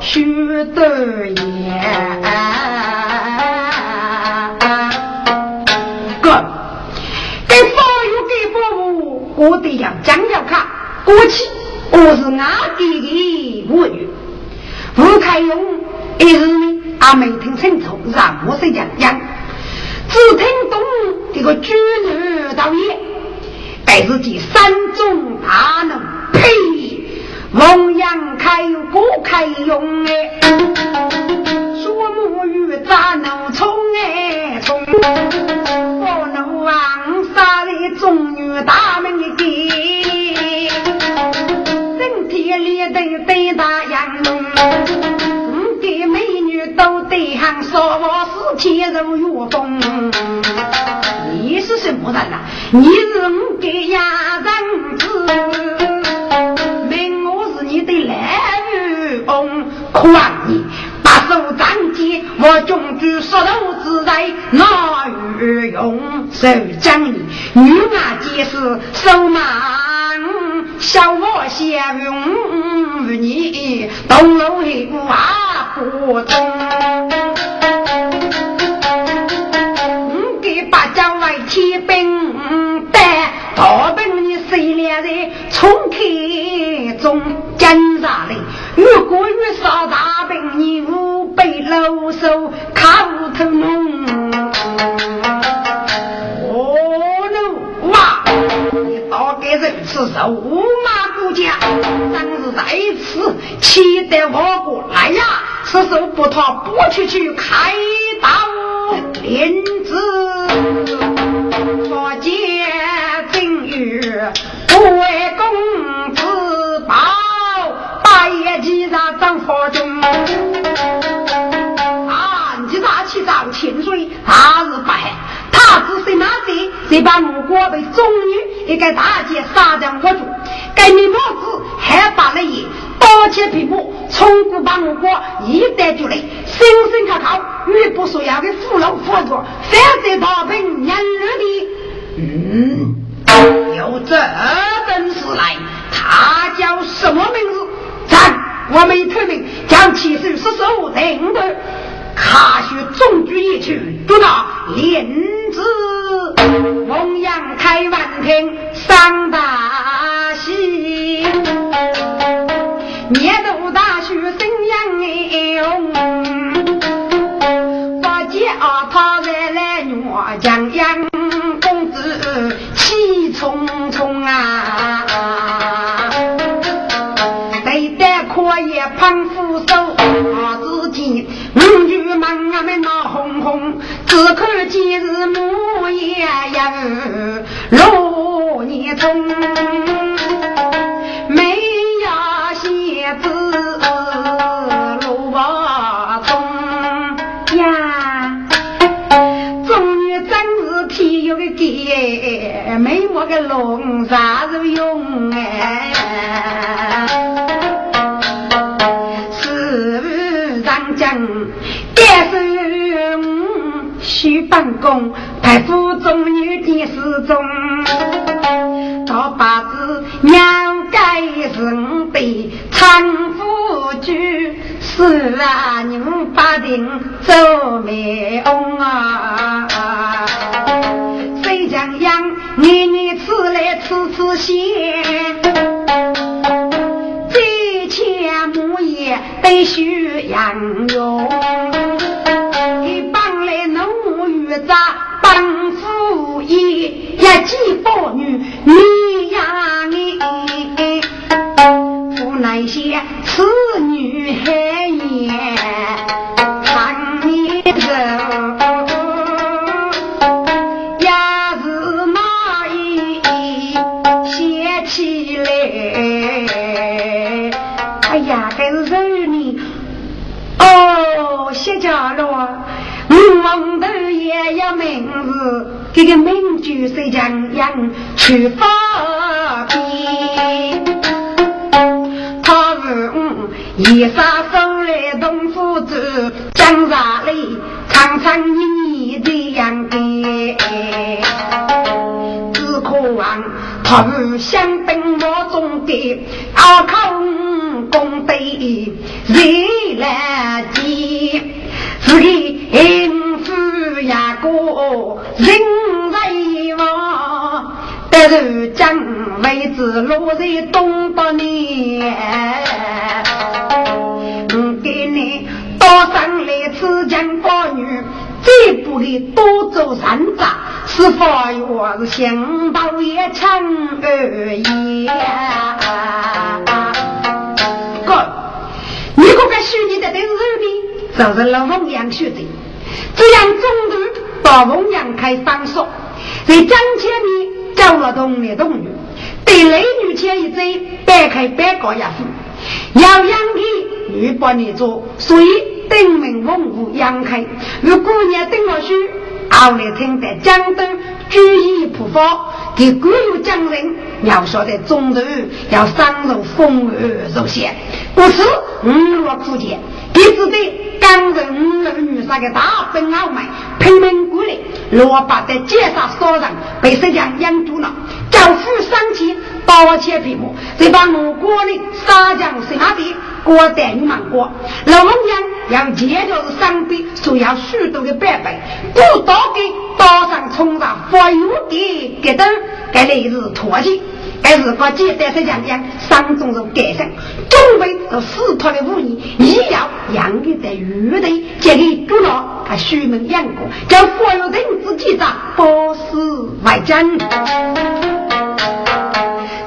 许得言。哥，给给，我得要讲要看过去，我是阿弟的母女。吴开勇一日呢，阿没听清楚，让我是讲讲，只听懂这个军人导演，该是第三种大能呸。龙阳开不开用哎，说木鱼咋能从哎从？不能王杀的中女大门的身体里的对大洋龙，五美女都得行，说我是天如月风。你是什么人呐、你是我个亚人子。翁，宽你把手张起，我君主速度自在，哪有用？手将你女马皆是手马。小我相用你东楼里瓦壶中，你给八角外提兵带，大兵你谁来人冲开中，今日里。我闺女上大病，你无被老手，看不偷梦。我侬，你大概是吃肉，我马过江，当日在此，气得我过来呀。吃肉不妥，不去去开刀，林子。我见金鱼，不。你咋上法中？啊，你咋去上清水？他是白，他只是那些，谁把我瓜被中女一个大姐杀掉活猪，盖你帽子还拔了烟，刀切皮毛，从古把我瓜一带就来，生身可靠，你不说要给父老活着，反正他本人惹的。嗯，有这等事来，他叫什么名字？我们特命将七叔十叔人到，卡学中举一去，坐到帘子，凤阳开晚厅上大戏，年老大叔生音柔，八姐二他来来，我将杨公子气冲冲啊。胖虎手，我只见五女们啊们闹哄哄，只看见是母爷呀落年冲，没呀鞋子罗袜冲呀，终于真是体育的爹，没我个龙山。公，派府中女的失踪，大把子娘该是我的丈夫居，是啊，你们八定做媒翁啊，谁将养年年吃来吃吃鲜。得需养用，农渔杂帮夫爷，一记妇女女呀你，不那些此女孩言，看你人。家了，我蒙头也有名字，这个名句是江阳去发边。他是我一杀手来东府子，江上里常常一年的样的，只可望他是相等我中的阿康功德谁来接？自己应付呀个人为王，但是将位置落在东北呢。我给你多上来此间妇女，再不给多做山楂，是否我是想到一场而已？哥，你可该许你的都是的。就是老凤阳学的，这样中途到凤阳开方所，在江前面找了同男同女，对男女前一嘴，摆开摆高一副，要养的女把你做，所以登门问户养开。如果娘登了书，后来听得江东举义普发，给古有江人要晓得中途要上入风雨入险，不是五落苦见。一直在刚人儿女杀个大奔傲慢，拼命过来，罗八在街上杀人，被石匠养住了。教父上前刀切皮毛，再把我国的杀将谁那边过带你忙过。老龙娘要接着是上边，所要许多的白白，不刀给刀上冲上发油的给灯，给来是拖去。该是把简单是讲讲，上中是改善，中为是死脱的武艺，医药养育在玉队，建立主老他虚门养过，叫所有人之记账包死外将。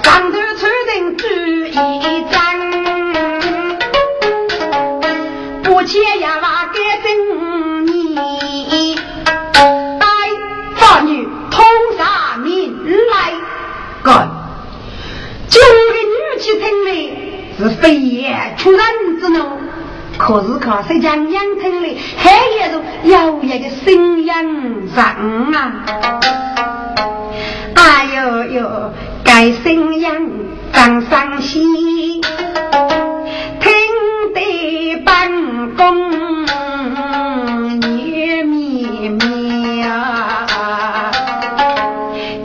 上头出人举一张，不切呀话改可是可谁将养听来还有着有一个心眼上啊！哎呦呦，该心眼长伤心，听得办公女咪咪啊，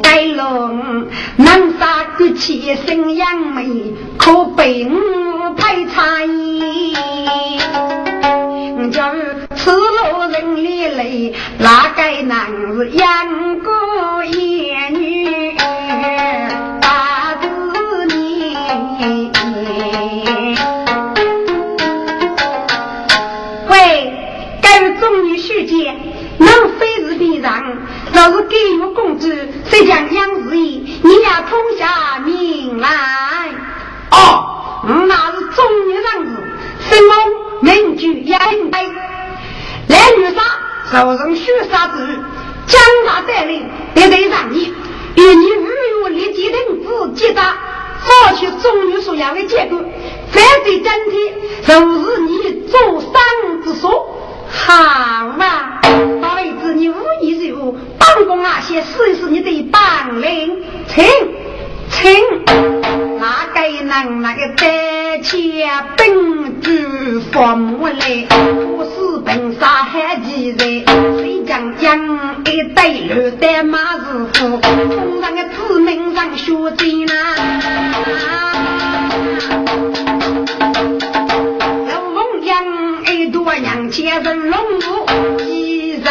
该龙能杀。举起生杨梅，可被我配差异。哪个男是养过一女？大喂，中女婿姐，能非是平常？若是给我公主，谁将养子意？你要通下命来。哦，我那是中年人子，什么名句也应该。来女杀，受人血杀之日，将他带领，得得让你与你日月立即停止结扎，获取中女所要的结果。反对整体，就是你做生之所。好啊，大妹子，你无意任务，帮公啊，先试一试你的本领，请请哪个能那个在前本主防母来，不是本杀害几人？谁将将一对六代马子夫，封上个子名上学金呐？龙梦一朵娘，前生龙母，一人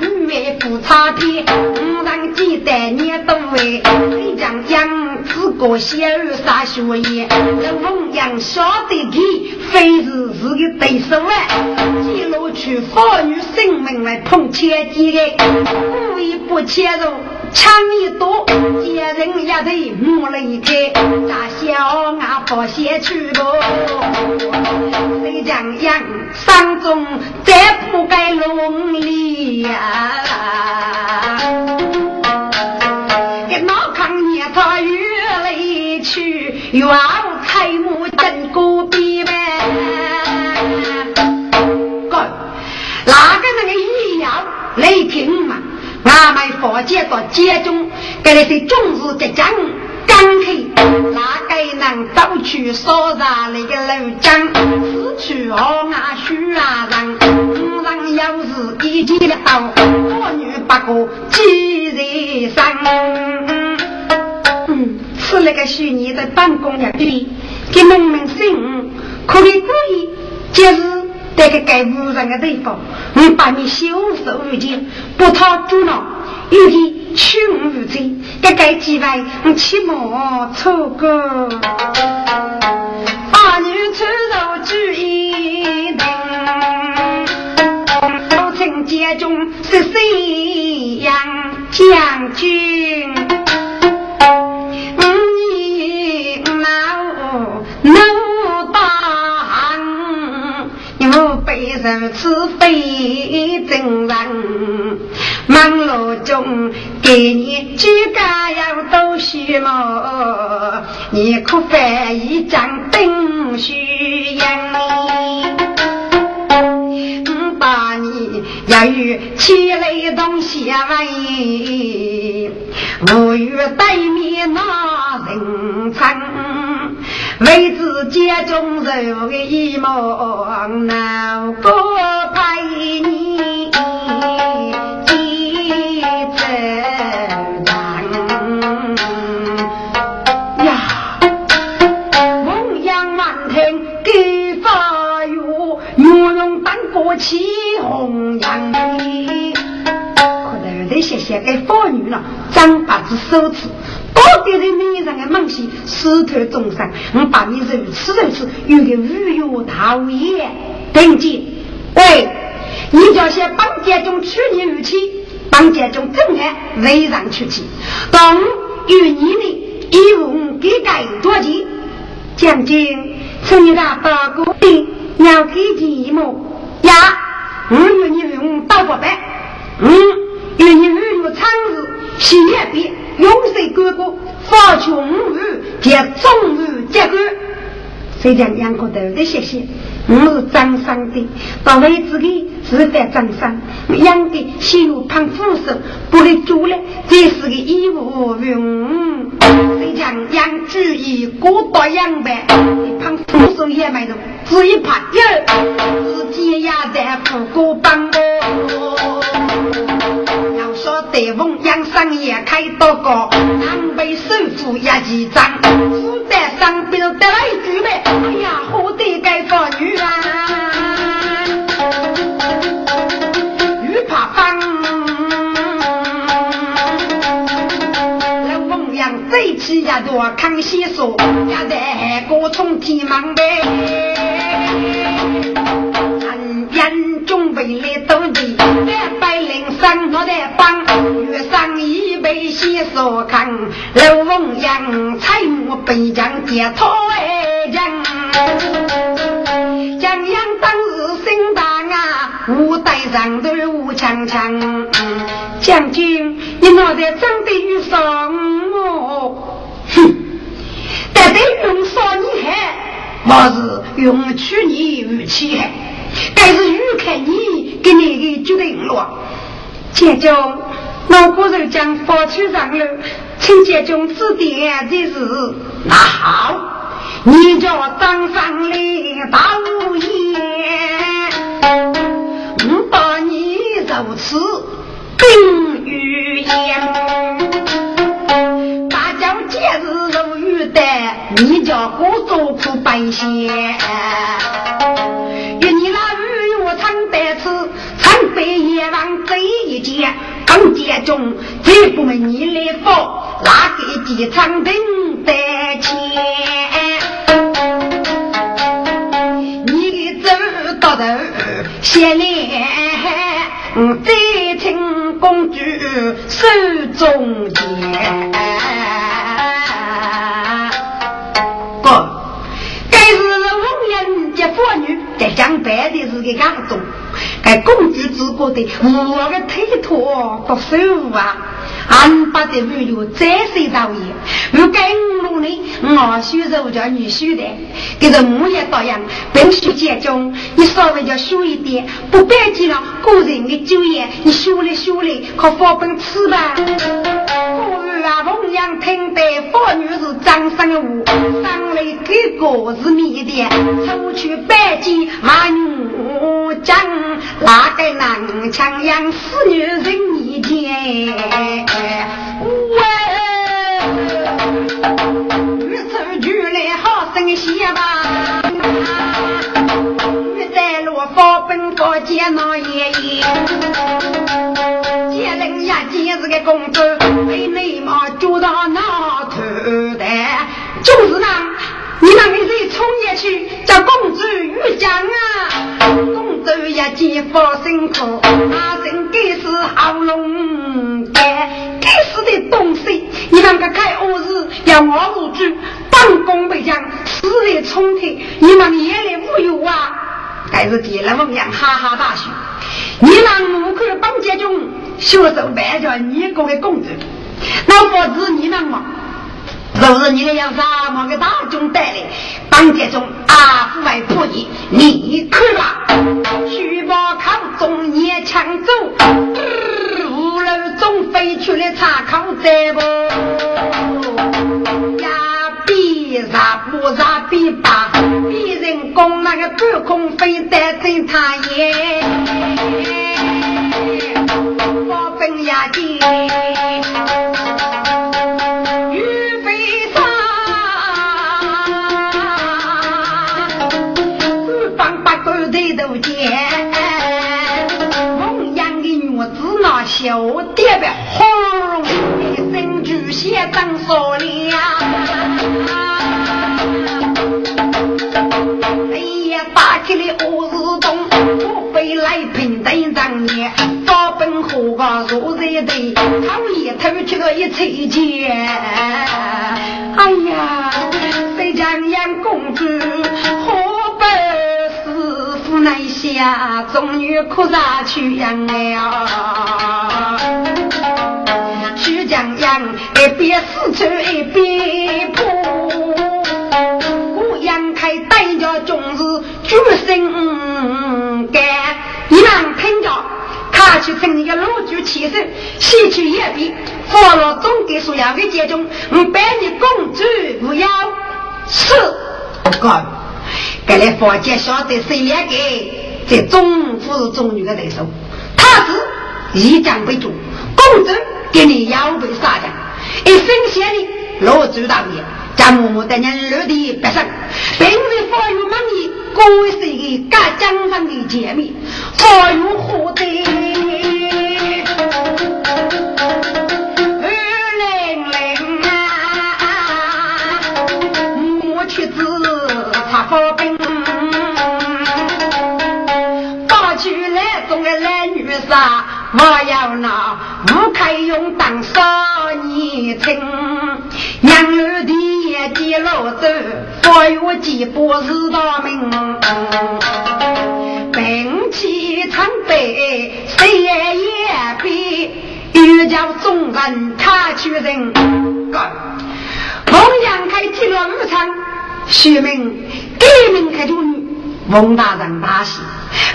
与美不差别。个小儿杀血液，老凤阳晓得他非是是个对手啊，记录取妇女性命来碰千机的，故意不切入。抢一多，见人一头摸了一开，大小俺不先去不？谁讲养山中再不该龙里呀？给脑康捏他去，要开幕真孤僻呗。哥，哪个那个医药来听嘛？俺们佛界到街中，给那些种子在讲刚开，哪个能到处烧茶那个楼江？此去河岸须啊人，五人有事一起来到，我女八个几人生？是那个虚拟的办公一对，给农民姓可以注意，就是。这个该无人的地方，你把你袖手无见，不讨主恼，有的取我无罪。这该几位，你起码错过。八女出入举一定，父亲家中是谁样将军？如此非正人，忙碌中给你举家要都虚毛，你可翻一张灯虚样？我把你要有起来东西问，无语对面那人称。为自己中受的一梦，难过陪你几走呀，梦阳满天给发月，月用当过起红阳。可能得谢谢给妇女了，张八子手指。到底是女人的梦想，师徒众生，我把你如此如此，有个御用大物业，等见。喂，你叫些帮家中娶你入妻，帮家中正爱为让娶妻，当与你的义务给盖多钱？将军，请你的大哥的要给钱么？呀，我与你用刀不白，嗯，与你用长日洗一遍。永世哥哥，发穷无借中日结果。谁讲两个都在谢谢？我是张三的，到位自己是在张三，养的心如胖虎手，不会做了，这是个义务用。谁讲养猪一过多养呗？胖虎手也买的，只一怕有，自己也在富过帮我。说在凤阳上也开刀高，南北首富一几张，子弹上边得来一句呗，哎呀，好得该妇女啊，女怕放，那凤阳最起一多康熙说，也在各种天忙呗，两百零三我在帮。被先所看，老凤阳彩幕北疆接讨爱将，江阳当日心大啊，五代上头武强强。将军，你脑袋长得有什么？哼，但得用少你害，我是用去你武器害，但是欲看你给你的决定落姐就老骨肉将发起上了请姐就指点的是那好你叫当上的大乌我把你如此等于烟大家节日如遇的你叫我做苦半仙仙刚接中，这不问你来福，哪个机场等得钱？你走到头，先来。再请公主手中剑，哥，该是红颜结妇女在讲白的是个样中，该公主只觉得我个推脱不舒服啊。俺把这女友再睡到夜，如该五里，我许是叫女婿的，给这木也倒样，并须结中，你稍微叫修一点，不别急了，个人的酒业，你修了修了，可放本吃吧。古语啊，同样听得妇女是张生物，上来给个是米的，出去拜见马女将，哪个男强养死女人一件。喂，玉出去来好生些吧。玉在路方本高见那爷爷，见人呀见是个公主，被内毛揪到那头的，就是那，你那个谁冲下去叫公主玉江啊？公主也见佛辛苦，阿生给是好龙干。该死的东西！你看个开恶事，要我入主，当公被将，死来冲天，你们眼里无有啊！该是见了凤阳哈哈大笑。你让木口帮家中学手办着你国的公主，那不知你能吗？若是你要啥么个大众带来，帮家中阿父为破你，你去吧，去把考中年抢走。五楼中飞出来查考在不？呀，比啥不啥比吧？比人工那个半空飞得真他耶，我本呀的。小爹呗，哎呀，打开了卧室洞，我飞来平等上面，早本火个坐在堆，讨厌偷去了一彩钱。哎呀，谁将杨公主何不师傅来下，终于哭啥去呀？一边四处一边跑，子举身干，你们听着，他去趁一个老举起身，吸取一笔，放了总给所要的节中，我百你公主不要是，干，该来房间晓得谁两个在中府是中女的对手，他是一将为主，公主给你腰背杀将。一分钱的老周大爷，将默默的人落地不生，平日发育满意，过是一个干江上的姐妹，发育活得二零零啊，我妻子她发病，发起来总个男女杀。我要那吴开勇当少年青，娘老走，发育几波是大名，兵器常备谁也配，欲叫众人他去人。孟阳开进了武场，徐明革命开主女，孟大人大喜。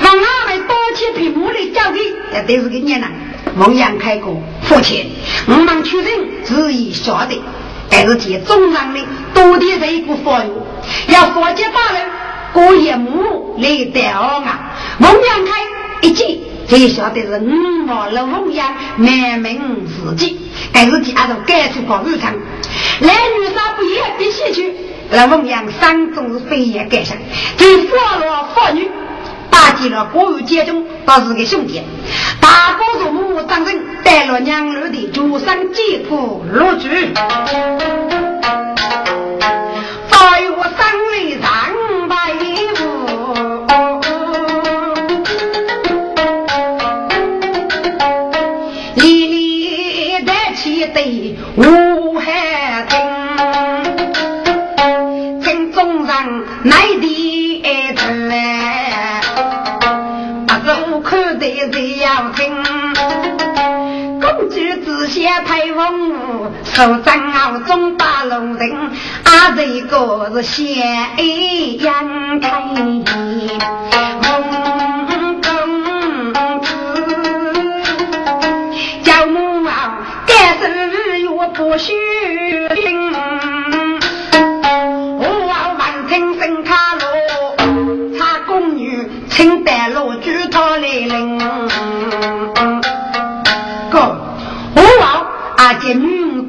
让俺们多起屏幕的交给，也得是个年人。孟阳开过，父亲，我们出人只意晓得，但是见中上的多的是一个佛友，要佛接大人过夜幕来带我啊。孟阳开一见，才晓得是五毛了孟阳满门自己，但是见俺都该出过日常，来女啥不也必须去。那凤阳山总是飞檐盖上，对妇老妇女打击了国有阶中，倒是个兄弟。大哥祖母当人带了娘儿的桌上吉普落去。头上熬中八路人，啊这个是先阳开，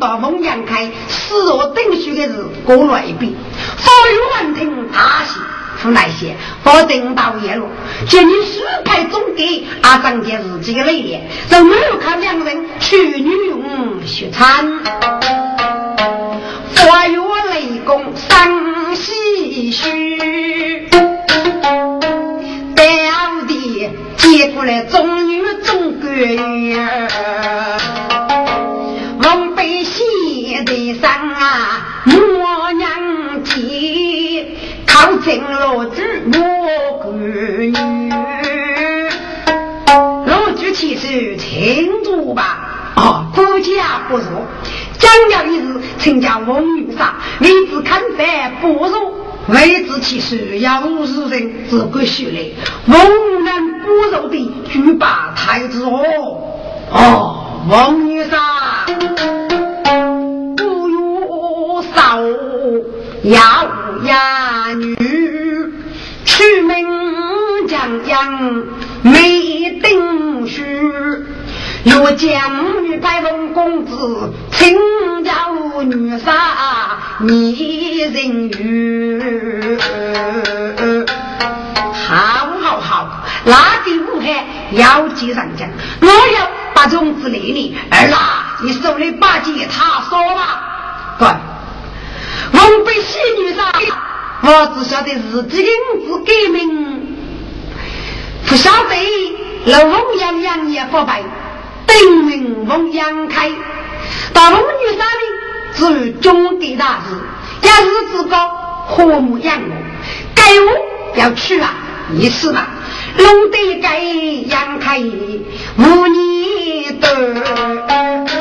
大。风扬开，死若等虚的是过来一笔，法院闻听大喜，无奈些，法正到夜路，见你书牌总给阿张杰自己的泪眼，就没有看两人去女用血餐，法院雷公伤唏嘘，表弟接过来终于中国。上啊，我娘亲靠近老子我闺女，罗举其实清楚吧，哦，国家不错，讲了一日，请教翁女杀，为子看在不如，为子其实要五十人自个学来，翁人不如的举把太子哦，哦，翁女杀。少呀呀女，出门将将没定书，若见女拜问公子，请教女杀你人语。好好好，那个武汉要记上讲，我要把种子累你，儿啦，你手里把吉他说吧，对。我被仙女杀，我只晓得自己的名字改名，不晓得老翁洋洋也不白，定名翁杨开。到龙女山里，只有中的大事，要日子高，和睦养我，该我要去啊，你是吧？龙得该杨开，无你的。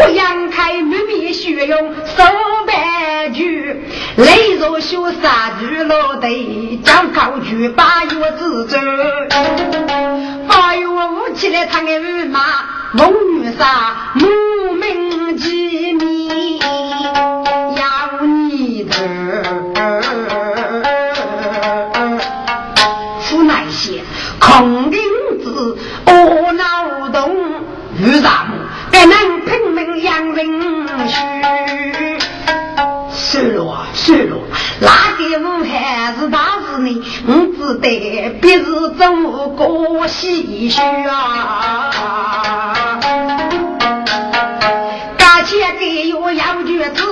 我杨开满面血容，手白驹，泪如羞杀巨落地，将高举八月之舟。八月五起来唱个五马，梦女杀，母名机密，要你的。出那些空灵子，我脑洞遇啥了，那个武汉是大事呢，我只得别是怎么过唏嘘啊！感谢给我杨举子，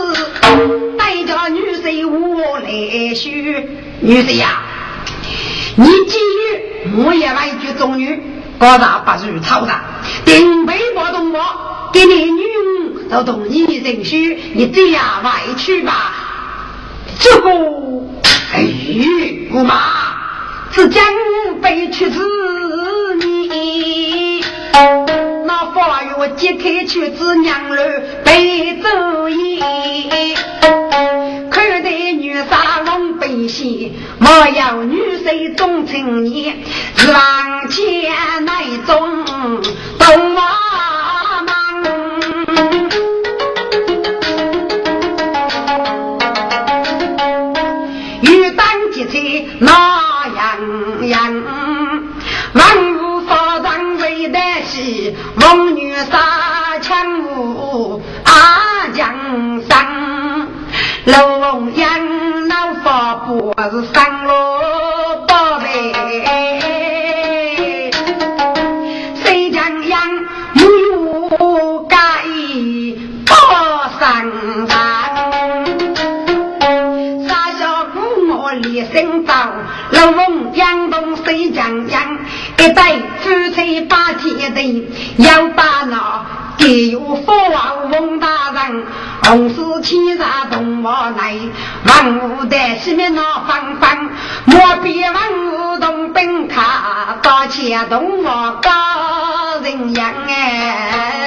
带着女婿我来许。女婿呀，你今日我也来句中女，高大不如草大，定背不动我。给你女儿都同你认输，你这样外去吧。这个，哎，姑妈，只将背去子你。那法院揭开去子娘儿背走衣。看得女杀龙背戏，莫要女婿忠情你，往前来中东啊。那样样，万物发展为得喜，王女杀枪舞阿江山，龙阳。是三罗老翁养东谁将养？一对夫妻把天地，要把那给有福王翁大人，红丝牵上东王来，万物的西面那方方，莫比万物东奔卡，大钱东王高人样哎。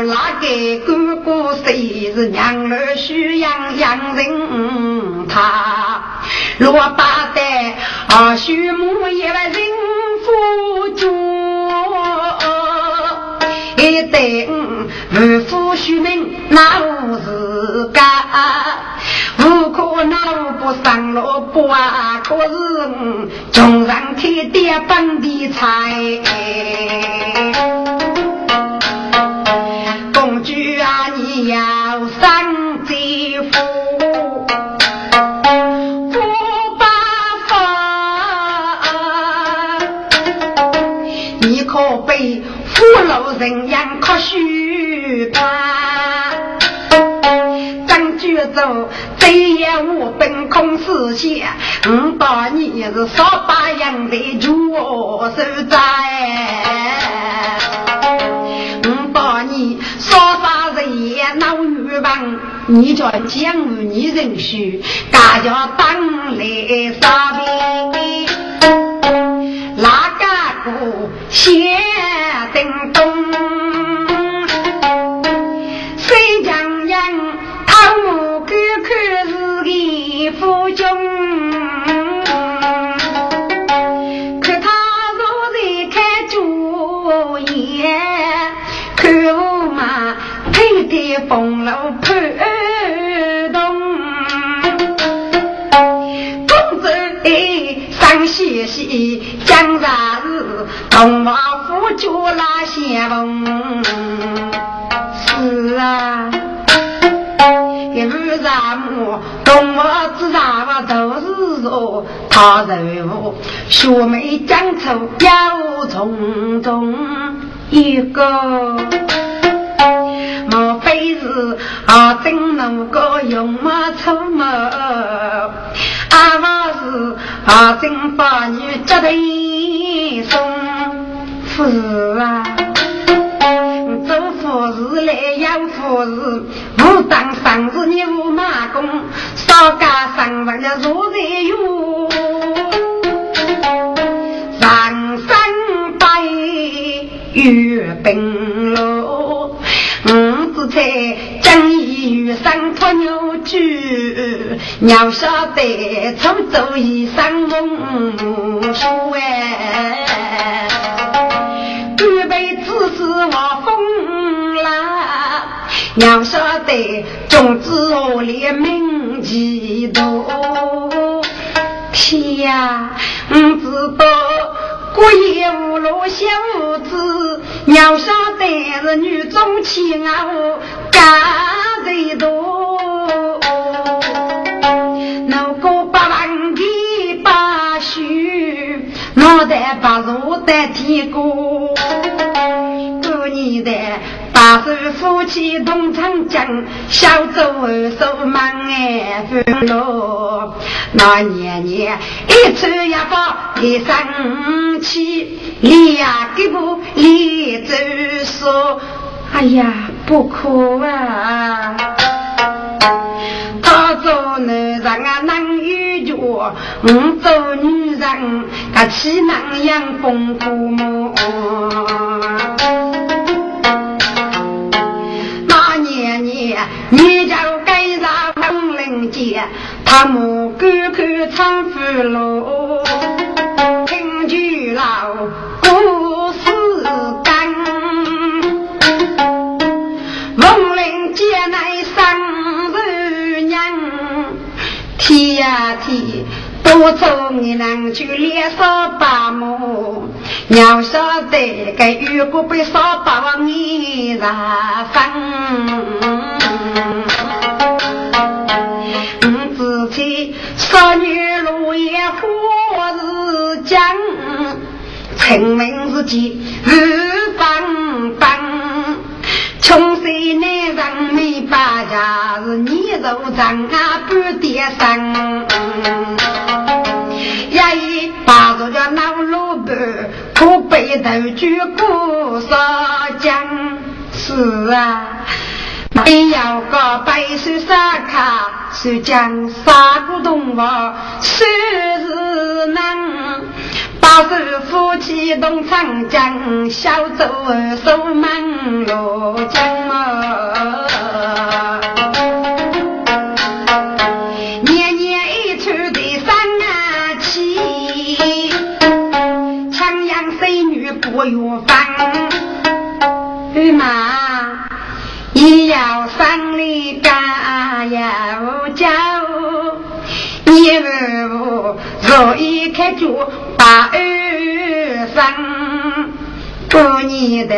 我那个哥哥谁是娘儿需养养人他，若把的啊许母也万人夫主，一等二夫许命那无是干。不可恼不上路不啊，可是穷人开点本地菜。你要上姐夫，不把法，你可被俘虏人样可许怕。走，这夜我本空思想，我把你是少把样的主手在，我把你少把欲望，你叫江你人许，大家当来杀兵，哪个不先登东？夫君，可他若在开主意，看我嘛配得风流西西讲啥子？同我夫君拉先锋，是啊。一路上我动物之上我都是说他人物，学妹讲出有重重一个，莫非是啊真那个用马出门？阿妈是啊真把你接得送，是啊。做佛事来养佛事，我当上子你无马工，少家上万的坐在哟。上山拜月奔路，五子菜将一鱼生托牛驹，鸟晓得出走一生风书哎。准备子是我风啦，娘晓得种子我连命几多。天呀，不知道过夜无路小子，娘晓得是女中妻啊，我干最多。脑袋把如的天过，过年的把手夫妻同唱江，小走二手忙哎分路。那年年一抽一包一生气，两个不连着说，哎呀不可啊！他做男人啊难有我做女人，他岂能养公父母？那年年，你就该上红领巾，他母哥哥唱俘虏，听句老故事干，红领巾乃生日娘，天呀天，多做你能去脸上把母。要晓得，该如果被烧把你染分，我自己少女路也何日讲？成名自己日方方，穷水难上没把家，是你肉长啊不跌生。呀一把着叫老老板。可背头举过沙江，是啊，没有个白手沙卡，是将杀古动物，谁是能？八十夫妻同长江，小舟手忙落江嘛。有房，玉马也要上里干要酒，你儿我若一开酒把二生，过年的。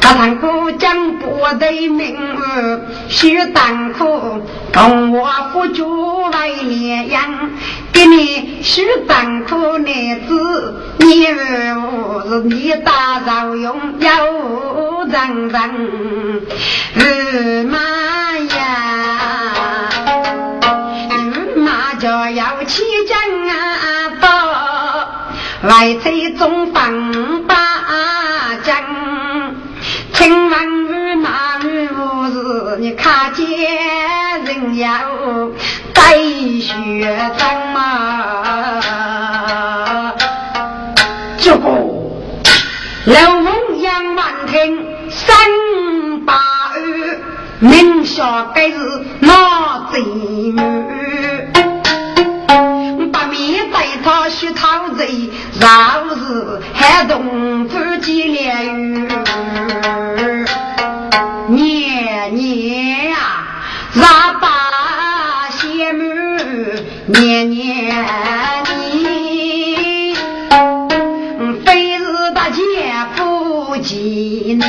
他堂苦讲不得名儿，须当苦同我夫主为连阳，给你须当苦男子，你儿是你大造用有人人，日妈呀，日妈就要起将啊到，外贼中放学生嘛？这个老凤杨万听三八二，明晓该是哪贼女？把面带他去讨贼，饶是还动自己连年年你，非是大姐夫妻女，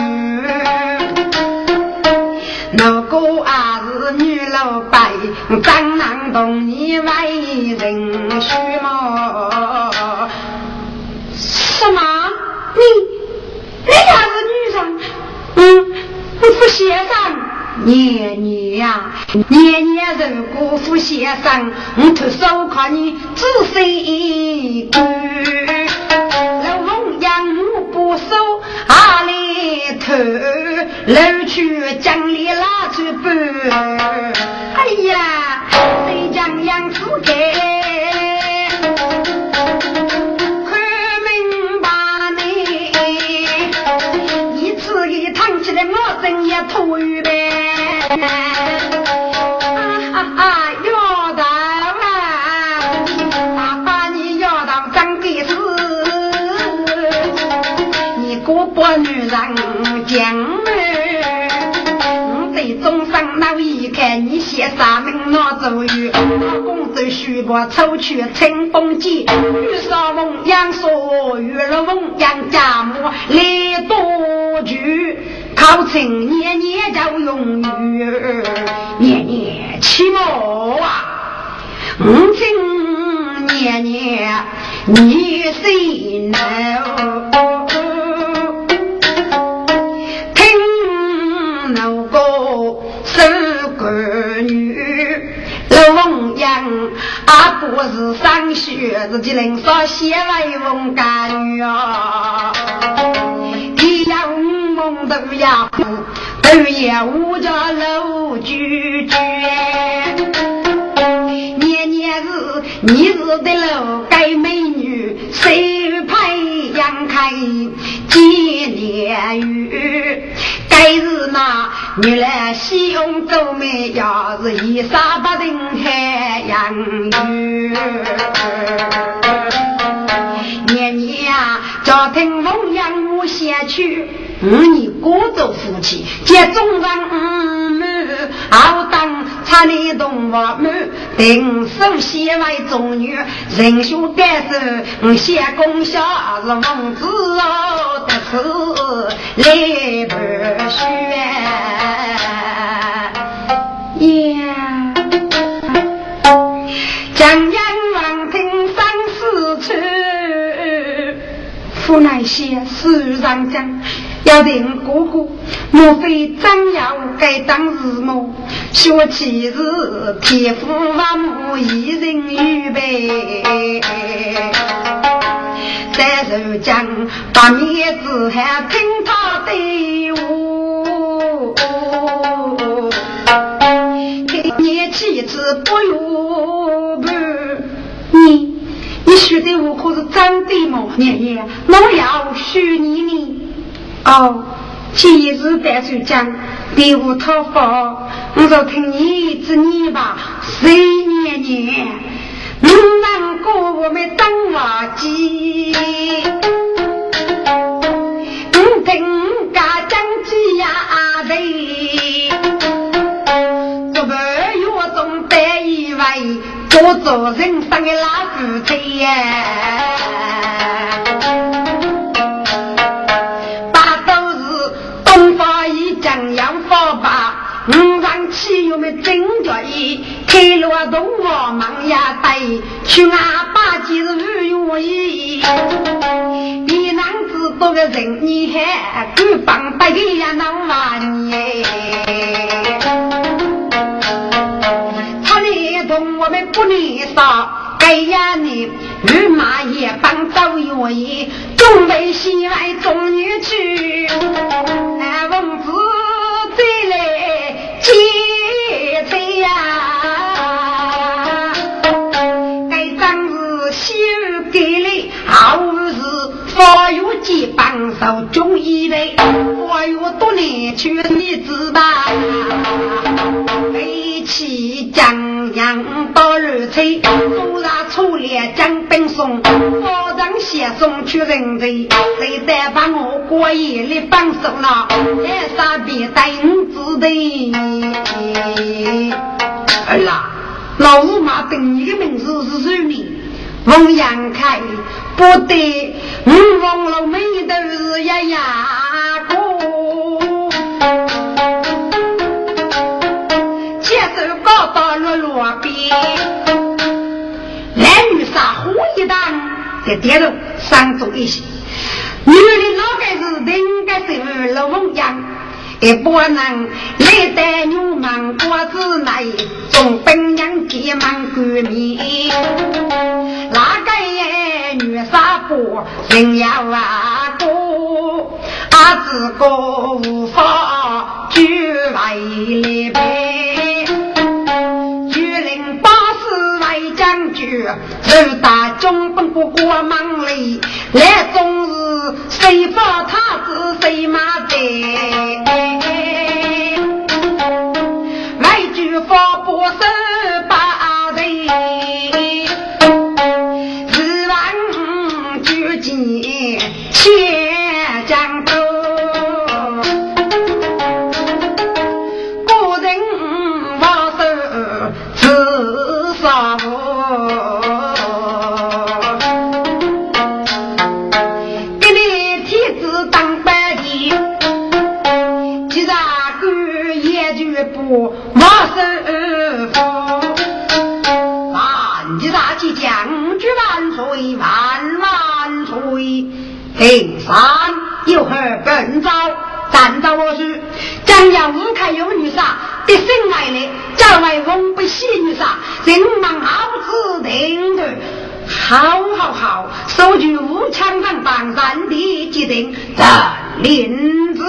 如果还是女老板，怎能同你为人婿么？什么？你你也是女人？嗯。姑父先生，年年呀，年年如姑父先生，我徒手靠你仔细看。老翁养我不收，阿里头，老去将你拉去搬。哎呀，谁将养子给？名哪走鱼，公子徐伯抽去清风剑，玉少凤阳说玉了凤阳家母来多句。考成年年叫用语，年年起毛啊！五经年年你谁能样，阿不是上学自己能说写来翁干女啊！都呀苦，都也捂着老居居，年年是你日的路该美女，谁派杨开今年雨？该是那你来西用走美，要是一沙不定海洋雨。年年呀，家庭奉养我先去，五年过走夫妻，接中上五母，好当差你动我母，定手先为中女，人兄感受先功效是王子哦，得此来不学呀，江阳王听三四次，父乃先书上讲。要问哥哥，莫非张耀该当日母？学起日天父万母一人预备。再受将把面子还听他的话，年妻子不由不。你你说的我可是真的吗？爷爷，我要许你呢。哦，今日白水江，第五套房，我就听你之你吧，谁年年，你难过我们当瓦机，我听家讲几呀对，做半月中白一位，做做人生的老夫妻呀。五上七月么正着衣，开罗东我忙呀带，去阿爸今日五月一，别男子多个人，你还敢帮白的呀闹玩你？他连同我们不能少，哎呀你御马也帮走愿意，准备西来中女去，帮手中医类，发育多年去你知吧？飞起江洋到日吹，多大粗劣将兵送，发张写送去人才，谁再把我过夜里帮手了？还啥别等子的？儿啦，老五妈等你的名字是什么？王阳开，不对，我王老妹都是呀呀哥。接手高到路路边，男女杀火一档，在点头上做一些。女的老该是应该是老王样，也不能来带牛忙过之内，总本娘急忙革命。哪个女杀婆人要啊过，阿子哥无法去外来陪。将军，二大中本不过忙里，来终日谁发他子谁马在，来句发不收八人，十万举金千将多头。平山有何本招？站到我去，将要五开有女杀，的生来的，叫为翁不喜女杀，人忙好子定的，好好好，收据武枪反帮山地决定这林子，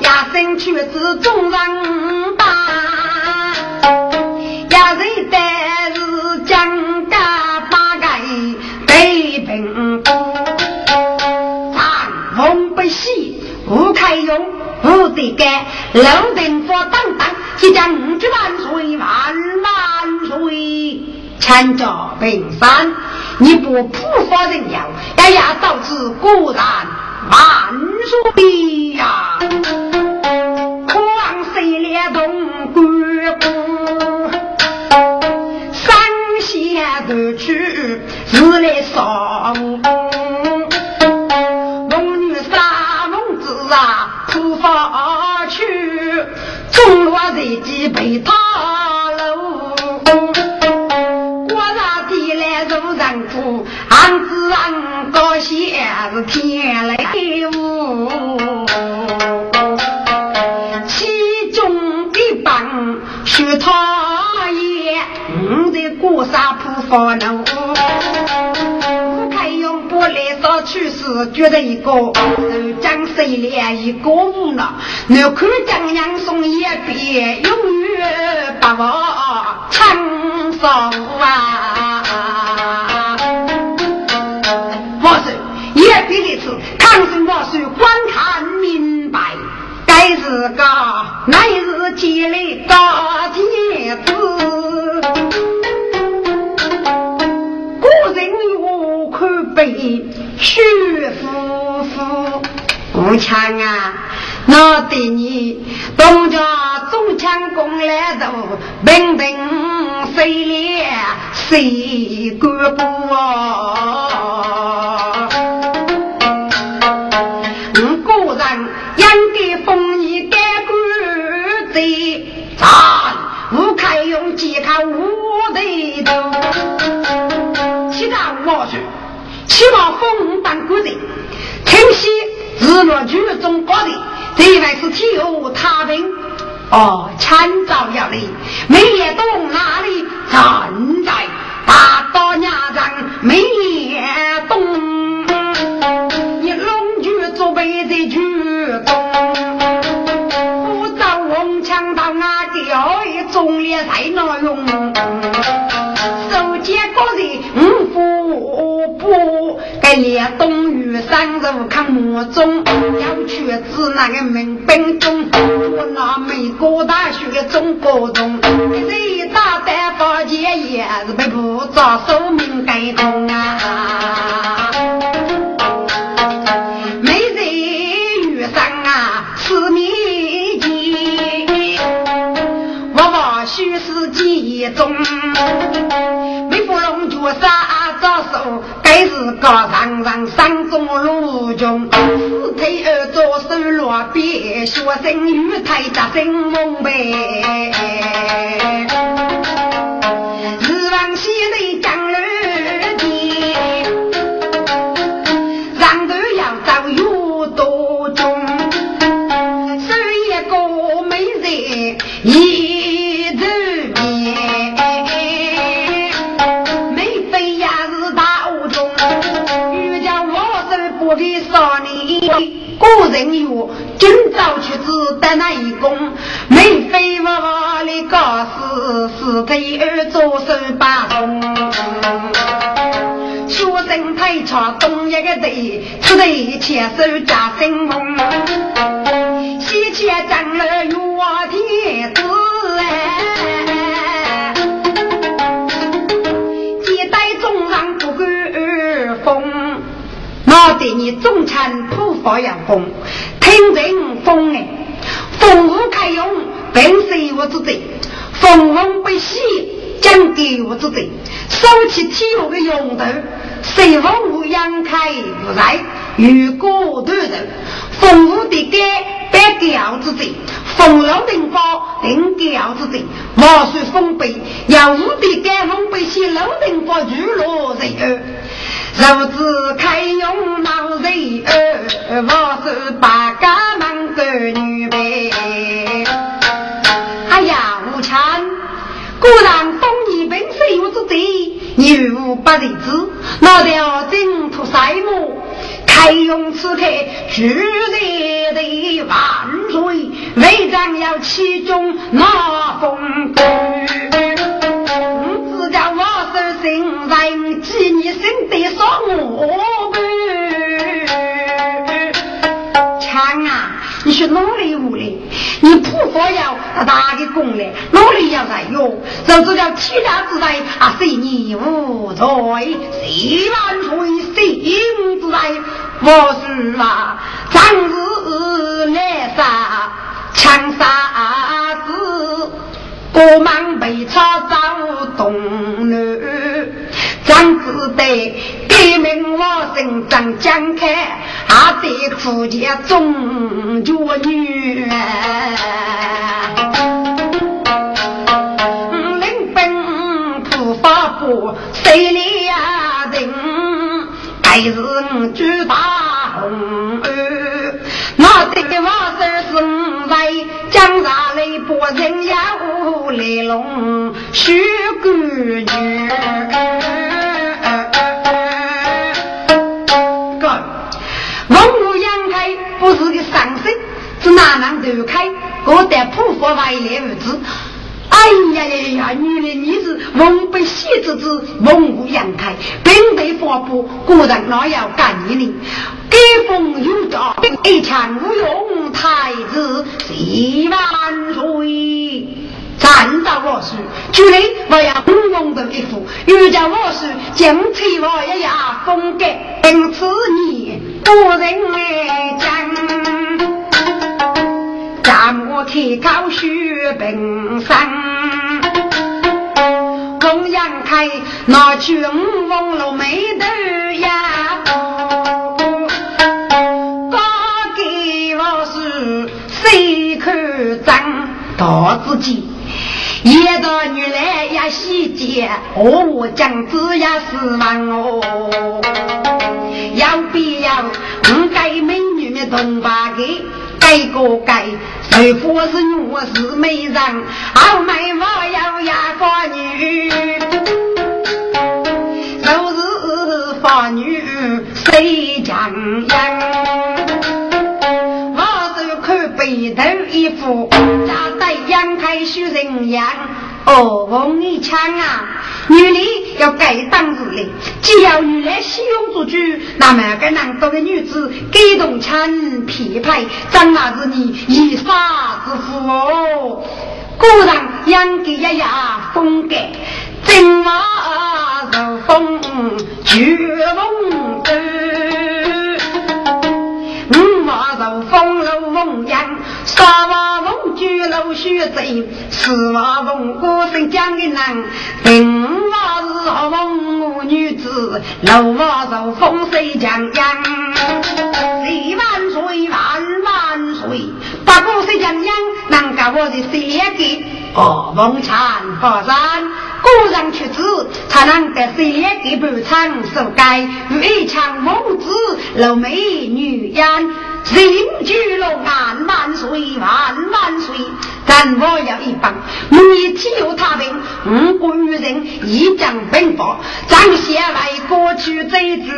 压身却是众人大，压不喜，吴开勇，吴德干，楼定佛当当，即将五句万岁万万岁，千家平山，你不普发人妖，呀呀，导致果然万岁呀！狂谁连动官部，三线都去是来上。发去，中落在几被他楼。我那地来如人夫，俺子俺高些是天来无。其中一帮许他爷，我的过山铺发怒。来少去世，觉得一个人将谁连一个无脑，难看江阳送一别，永远不忘长寿啊！我说一别的次，康生我说观看明白，该是个乃是结来大天子。被徐夫妇吴强啊！我对你东家中强攻来都平平谁烈谁干部啊！希望风当国人，听西日落剧中国的，这位是天下太平。哦，千兆要来，每年东哪里站在大刀娘上，每年东，你龙剧做备的剧东，不遭红枪到啊掉一中列才能用，该年冬雨三日看墓中，要去子那个民兵中，我那美国大学的中高中，这大单发钱也是被不着寿命改动啊！每日遇上啊是年节，我往虚实记中，没芙蓉脚上。招手，该是高山上山中路中，四腿儿左手落边，学生与太大真蒙白。日往西内江儿间，上头要走有多中，是一个美人古人有今朝去只得那一功，没非我的告示，是对儿左手把风。学生太差东一个队，此队牵手加新风。西前长了月天子哎，我对你中餐普发扬风，听人风哎，风无开用，本是我之罪；风风不息，将给我之罪。收起天下的用头，随风无阳开无在，与过断人。风无的该白掉之罪，风浪定发定掉之罪。莫说风悲，要无的该风悲些冷定发雨落人儿。如此开用闹人儿，我是八家门的女辈。哎呀，无强，果然东夷本是有之贼，女无不认知，那条净土赛母，开用此刻巨人的万岁，为将要其中那风雨。你心得上我你去努力努力，你普佛要大大的功来，努力要在哟，就这叫天下之大啊，谁你无罪，谁万岁，谁之大，我是啊，长日来杀，强杀子，国忙被抄遭东南，张子德革命我生长江开。他得出家中绝女，领兵不发布，谁俩人？该是我举大红儿，那这个王三是在江上来哎呀！女的你是文不喜之子，文武扬开，并非发布，果然那要干你呢。给风有道，一枪无用，太子万岁！站到我时，就来我要不用的一副，又叫我是将翠我一呀风格，因此你不人来讲，咱我开高学本身，公羊开拿去五峰路没得呀，高给我是谁可争大自己。一到女来呀，细节我讲子呀是万哦，要不要五改美女们同把给改个该，谁说是我是美人，好美我要压花女，都是花女谁讲样？我是看背头一副。阳开许人样，哦，红一枪啊！女的要该当子的，只要女来使用做主，那么该难多的女子给动枪匹配，长那是你一杀之福哦！果然养给呀呀风格，真话如风绝风歌。五马如风如风扬，三马风举楼须贼，四马风歌声讲的难，五马是好风女子，六马如风水将扬？谁万岁万万岁！不过谁将扬？能够我的三个哦，梦缠佛山。果然出子，才能得三个半场受盖，一场母子露美女烟，人居龙安万岁万万岁！咱我要一帮，每天有他兵，五个女人一将奔赴，张先来过去贼子，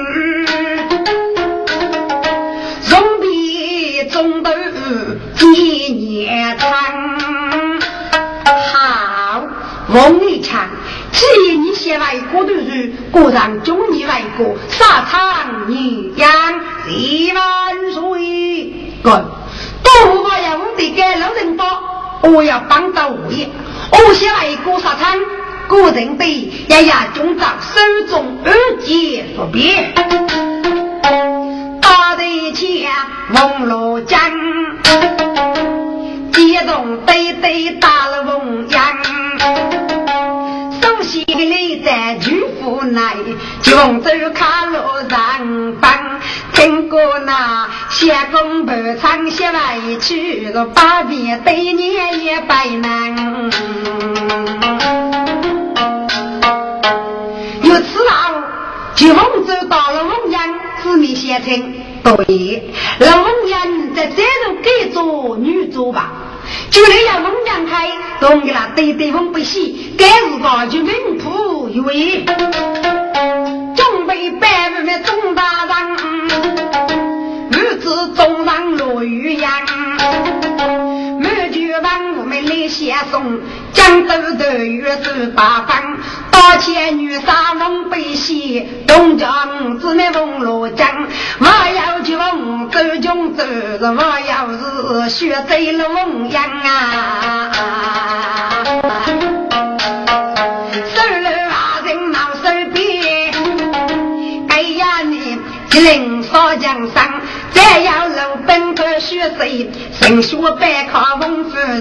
总比中斗年年长。好，翁一强。只因你写外国的书，果然中意外国，沙场女养一万岁。哥，多我要我得给老人包，我要帮到物业。我写外国沙场，个人对也要中照手中二节说别。大队前望罗江，激动对对打了翁阳。心里在巨无奈，穷走卡路上班，听过那下工不长些外去，个八边对年也白难。有次啊，就洪州到了龙阳，子民县城，对，龙阳在这头改做女主吧。就那要龙阳开，懂给那对对风不喜，该是个就名仆一位，准备百万的钟大人，儿子中上落雨阳，满卷万物们来相送，江州的月是八方。大千女杀翁背西，东江姊妹翁罗江。我要去翁走穷走，我要是学醉了翁样啊！手楼阿人闹手边，哎呀你吉林少江山。再要路奔个血水，神学白考翁夫人，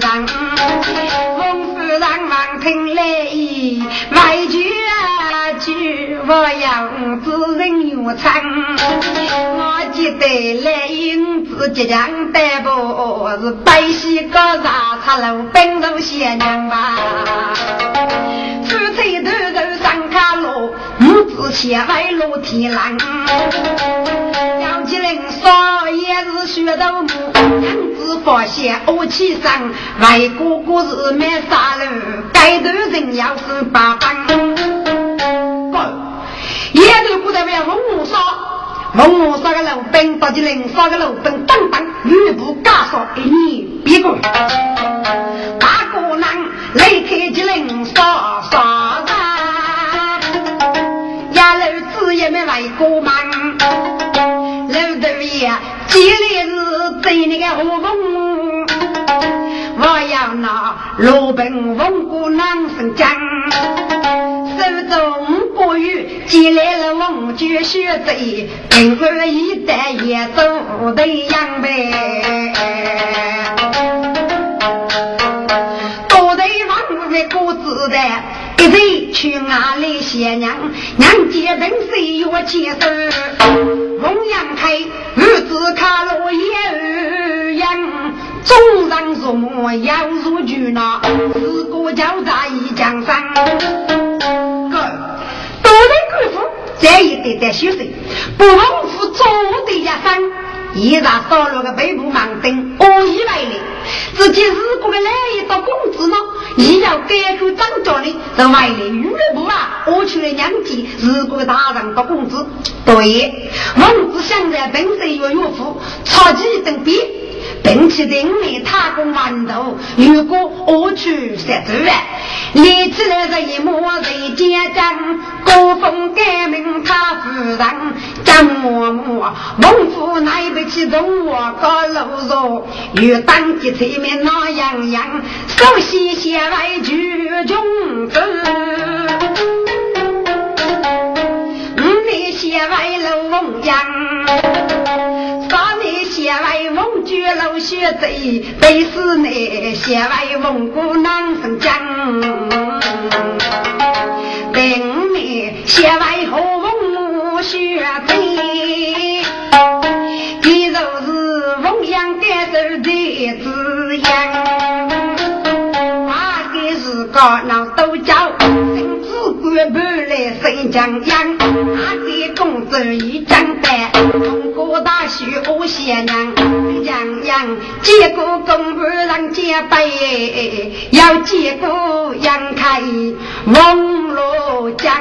翁夫人望听来意，外句啊句我要知人愿唱。我记得来英子即将逮捕，是白西高茶茶路奔路仙娘吧。夫妻头头上，母子前外落天狼。少爷是学头目，娘子发现恶气生，外哥哥是卖沙漏，该头人要是八般。哥，爷头不得为文武杀，文武杀个老兵，到底人杀个老兵，等等，吕布加少一年，别个大哥男来开吉林杀杀也没外哥忙。今日是对那个何风，我要拿罗本文姑娘生讲，手中不语，接来了王军学贼，跟儿一代也走的样呗。多得王为国子的。一岁去哪里谢娘？娘接本岁月接手，龙阳开儿子卡罗也儿养，众人入目要入局那，四个交在一江山。哥，多位贵妇这一代代学生，不枉负做的一生，一日少了个背部盲灯，无以为力。自己如果来一道工资呢？一要改口张角的，在外面娱乐部啊，我去了两季，如果大人的工资，对，王子想在本身有岳父，超级等比，并且等你打工完头，如果我去十周万，立起来这一幕人间章，高峰改名他夫人，张嬷嬷，孟府来不起动我高楼上，又当起前面那样样，首先先。来举中子，五内写外楼翁江，举楼学贼，北四内写外翁姑娘生江，五内写外后翁学贼，一肉是翁阳盖手的字样。高闹都叫官搬来新疆养，阿爹公子一张白，从过大学我贤娘，样样结果公婆让结拜，要结果杨开王罗江。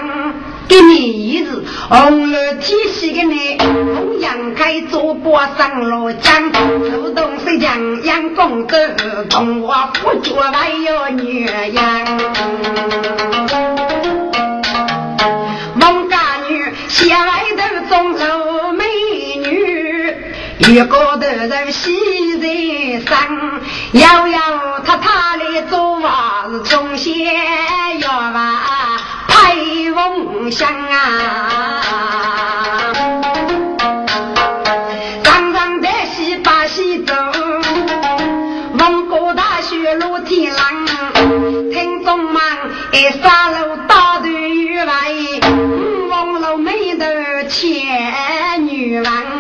给你一日红日天喜的你，红阳开做波上罗江，主动是江阳公子，同我夫脚还有女人。孟家女写外头中楼美女，一个的人喜在上，摇摇他他的做娃是中仙要娃。开梦想啊！刚刚在西把西走，蒙古大雪落天狼，听众们哎，沙路大